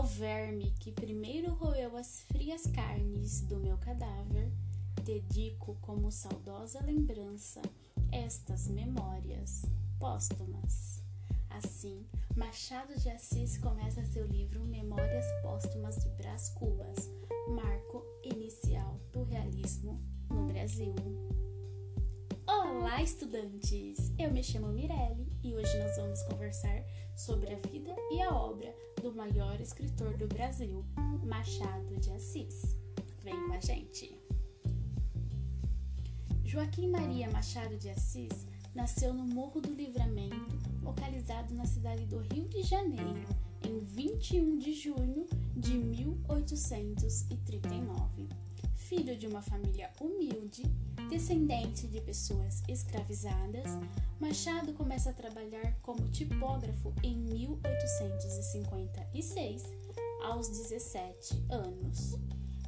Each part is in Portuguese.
Ao verme que primeiro roeu as frias carnes do meu cadáver, dedico como saudosa lembrança estas memórias póstumas. Assim, Machado de Assis começa seu livro Memórias Póstumas de Brás Cubas, marco inicial do realismo no Brasil. Olá, estudantes! Eu me chamo Mirelle e hoje nós vamos conversar sobre a vida e a obra do maior escritor do Brasil, Machado de Assis. Vem com a gente! Joaquim Maria Machado de Assis nasceu no Morro do Livramento, localizado na cidade do Rio de Janeiro, em 21 de junho de 1839. Filho de uma família humilde, descendente de pessoas escravizadas, Machado começa a trabalhar como tipógrafo em 1856, aos 17 anos.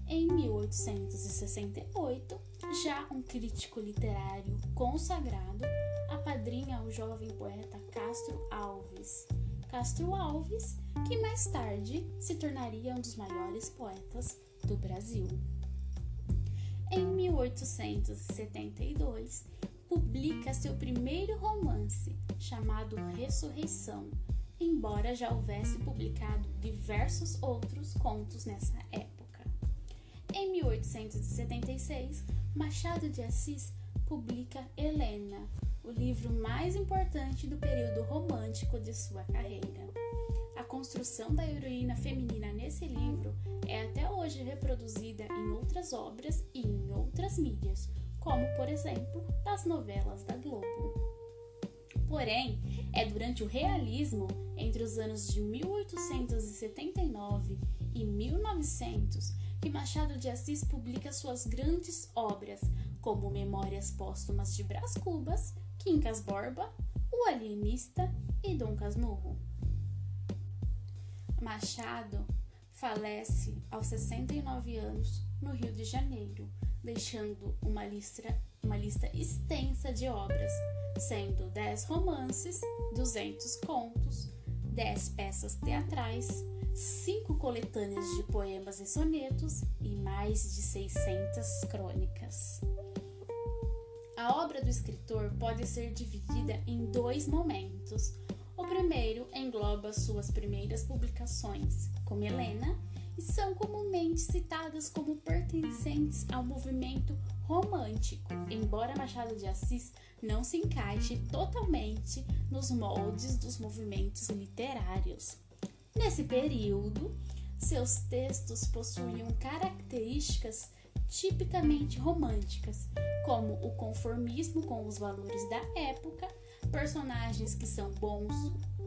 Em 1868, já um crítico literário consagrado apadrinha o jovem poeta Castro Alves. Castro Alves, que mais tarde se tornaria um dos maiores poetas do Brasil. Em 1872, publica seu primeiro romance, chamado Ressurreição, embora já houvesse publicado diversos outros contos nessa época. Em 1876, Machado de Assis publica Helena, o livro mais importante do período romântico de sua carreira. A construção da heroína feminina nesse livro é até hoje reproduzida em outras obras e em outras mídias, como, por exemplo, das novelas da Globo. Porém, é durante o realismo, entre os anos de 1879 e 1900, que Machado de Assis publica suas grandes obras, como Memórias Póstumas de Brás Cubas, Quincas Borba, O Alienista e Dom Casmurro. Machado falece aos 69 anos no Rio de Janeiro, deixando uma lista, uma lista extensa de obras, sendo 10 romances, 200 contos, 10 peças teatrais, cinco coletâneas de poemas e sonetos e mais de 600 crônicas. A obra do escritor pode ser dividida em dois momentos. O primeiro engloba suas primeiras publicações, como Helena, e são comumente citadas como pertencentes ao movimento romântico, embora Machado de Assis não se encaixe totalmente nos moldes dos movimentos literários. Nesse período, seus textos possuíam características tipicamente românticas, como o conformismo com os valores da época, personagens que são bons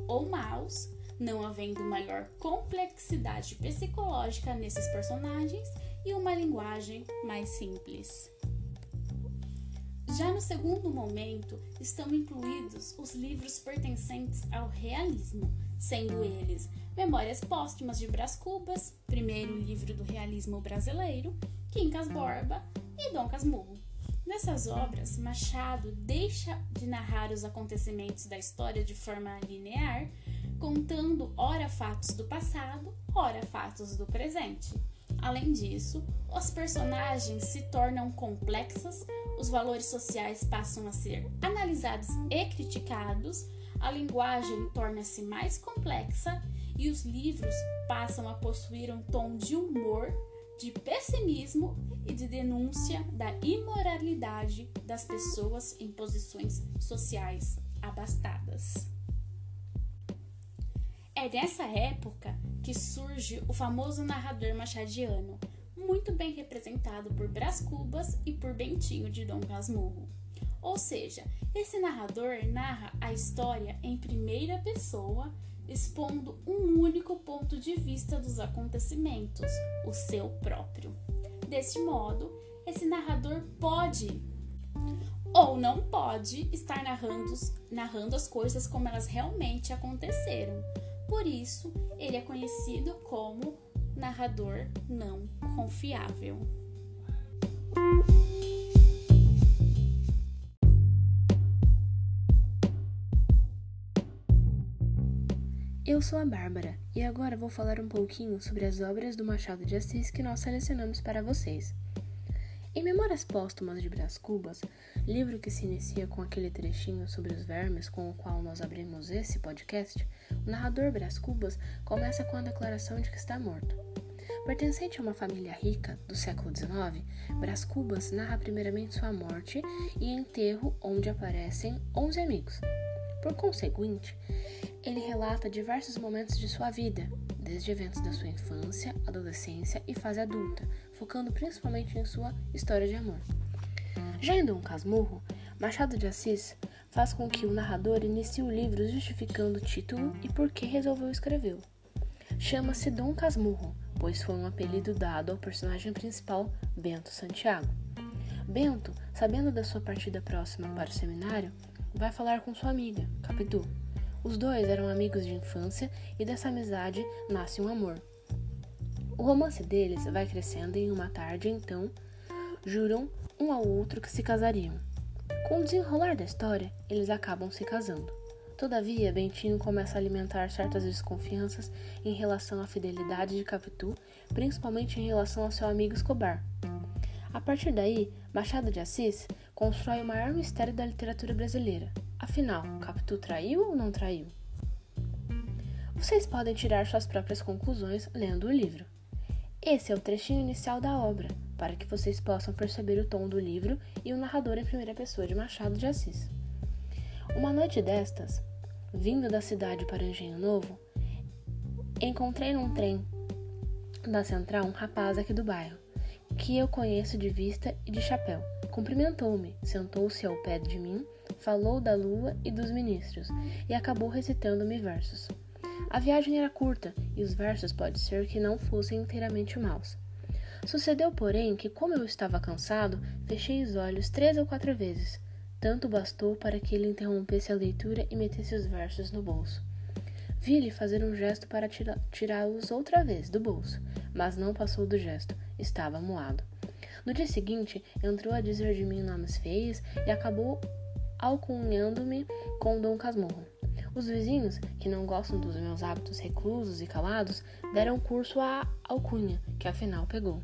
ou maus, não havendo maior complexidade psicológica nesses personagens e uma linguagem mais simples. Já no segundo momento estão incluídos os livros pertencentes ao realismo, sendo eles Memórias Póstumas de Brás Cubas, primeiro livro do realismo brasileiro, Quincas Borba e Dom Casmurro. Nessas obras, Machado deixa de narrar os acontecimentos da história de forma linear, contando ora fatos do passado, ora fatos do presente. Além disso, os personagens se tornam complexos, os valores sociais passam a ser analisados e criticados, a linguagem torna-se mais complexa e os livros passam a possuir um tom de humor, de pessimismo e de denúncia da imoralidade das pessoas em posições sociais abastadas. É nessa época que surge o famoso narrador machadiano, muito bem representado por Brás Cubas e por Bentinho de Dom Casmurro. Ou seja, esse narrador narra a história em primeira pessoa, expondo um único ponto de vista dos acontecimentos, o seu próprio. Desse modo, esse narrador pode ou não pode estar narrando, narrando as coisas como elas realmente aconteceram. Por isso, ele é conhecido como narrador não confiável. Eu sou a Bárbara e agora vou falar um pouquinho sobre as obras do Machado de Assis que nós selecionamos para vocês. Em Memórias Póstumas de Brás Cubas, livro que se inicia com aquele trechinho sobre os vermes com o qual nós abrimos esse podcast, o narrador Brás Cubas começa com a declaração de que está morto. Pertencente a uma família rica do século XIX, Brás Cubas narra primeiramente sua morte e enterro onde aparecem 11 amigos. Por conseguinte, ele relata diversos momentos de sua vida, desde eventos da sua infância, adolescência e fase adulta, focando principalmente em sua história de amor. Já em Dom Casmurro, Machado de Assis faz com que o narrador inicie o livro justificando o título e por que resolveu escrevê-lo. Chama-se Dom Casmurro, pois foi um apelido dado ao personagem principal, Bento Santiago. Bento, sabendo da sua partida próxima para o seminário, vai falar com sua amiga, Capitu. Os dois eram amigos de infância e dessa amizade nasce um amor. O romance deles vai crescendo e em uma tarde, então, juram um ao outro que se casariam. Com o desenrolar da história, eles acabam se casando. Todavia, Bentinho começa a alimentar certas desconfianças em relação à fidelidade de Capitu, principalmente em relação ao seu amigo Escobar. A partir daí, Machado de Assis constrói o maior mistério da literatura brasileira. Afinal, Capitu traiu ou não traiu? Vocês podem tirar suas próprias conclusões lendo o livro. Esse é o trechinho inicial da obra, para que vocês possam perceber o tom do livro e o narrador em primeira pessoa de Machado de Assis. Uma noite destas, vindo da cidade para Engenho Novo, encontrei num trem da central um rapaz aqui do bairro que eu conheço de vista e de chapéu. Cumprimentou-me, sentou-se ao pé de mim, falou da lua e dos ministros e acabou recitando-me versos. A viagem era curta e os versos pode ser que não fossem inteiramente maus. Sucedeu, porém, que, como eu estava cansado, fechei os olhos três ou quatro vezes. Tanto bastou para que ele interrompesse a leitura e metesse os versos no bolso. Vi-lhe fazer um gesto para tirá-los outra vez do bolso, mas não passou do gesto, estava moado. No dia seguinte, entrou a dizer de mim nomes feios e acabou alcunhando-me com Dom Casmurro. Os vizinhos, que não gostam dos meus hábitos reclusos e calados, deram curso à alcunha, que afinal pegou.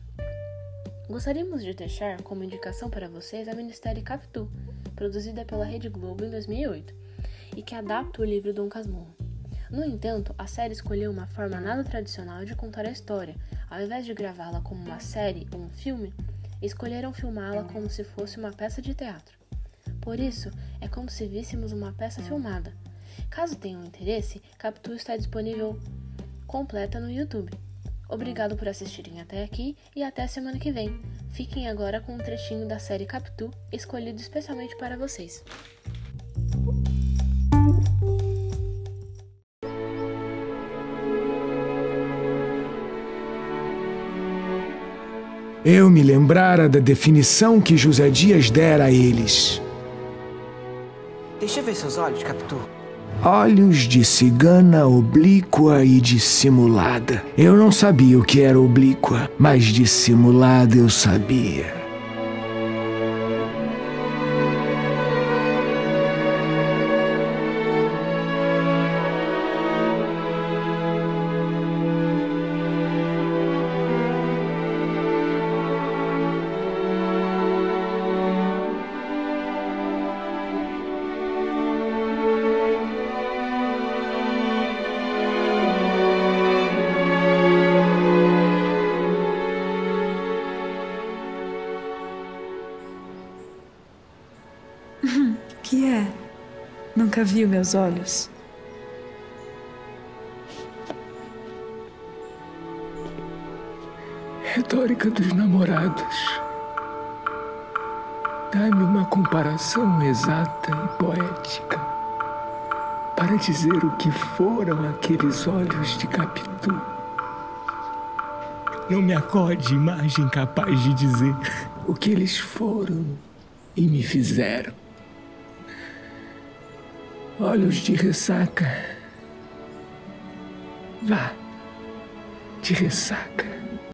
Gostaríamos de deixar como indicação para vocês a Ministério Capitu, produzida pela Rede Globo em 2008, e que adapta o livro Dom Casmurro. No entanto, a série escolheu uma forma nada tradicional de contar a história. Ao invés de gravá-la como uma série ou um filme, escolheram filmá-la como se fosse uma peça de teatro. Por isso, é como se víssemos uma peça filmada. Caso tenham interesse, Capture está disponível completa no YouTube. Obrigado por assistirem até aqui e até semana que vem. Fiquem agora com um trechinho da série Capitu, escolhido especialmente para vocês. Eu me lembrara da definição que José Dias dera a eles. Deixa ver seus olhos, Capitu. Olhos de cigana oblíqua e dissimulada. Eu não sabia o que era oblíqua, mas dissimulada eu sabia. Nunca viu meus olhos? Retórica dos namorados. Dá-me uma comparação exata e poética para dizer o que foram aqueles olhos de Capitu. Não me acorde imagem capaz de dizer o que eles foram e me fizeram. Olhos de ressaca. Vá, de ressaca.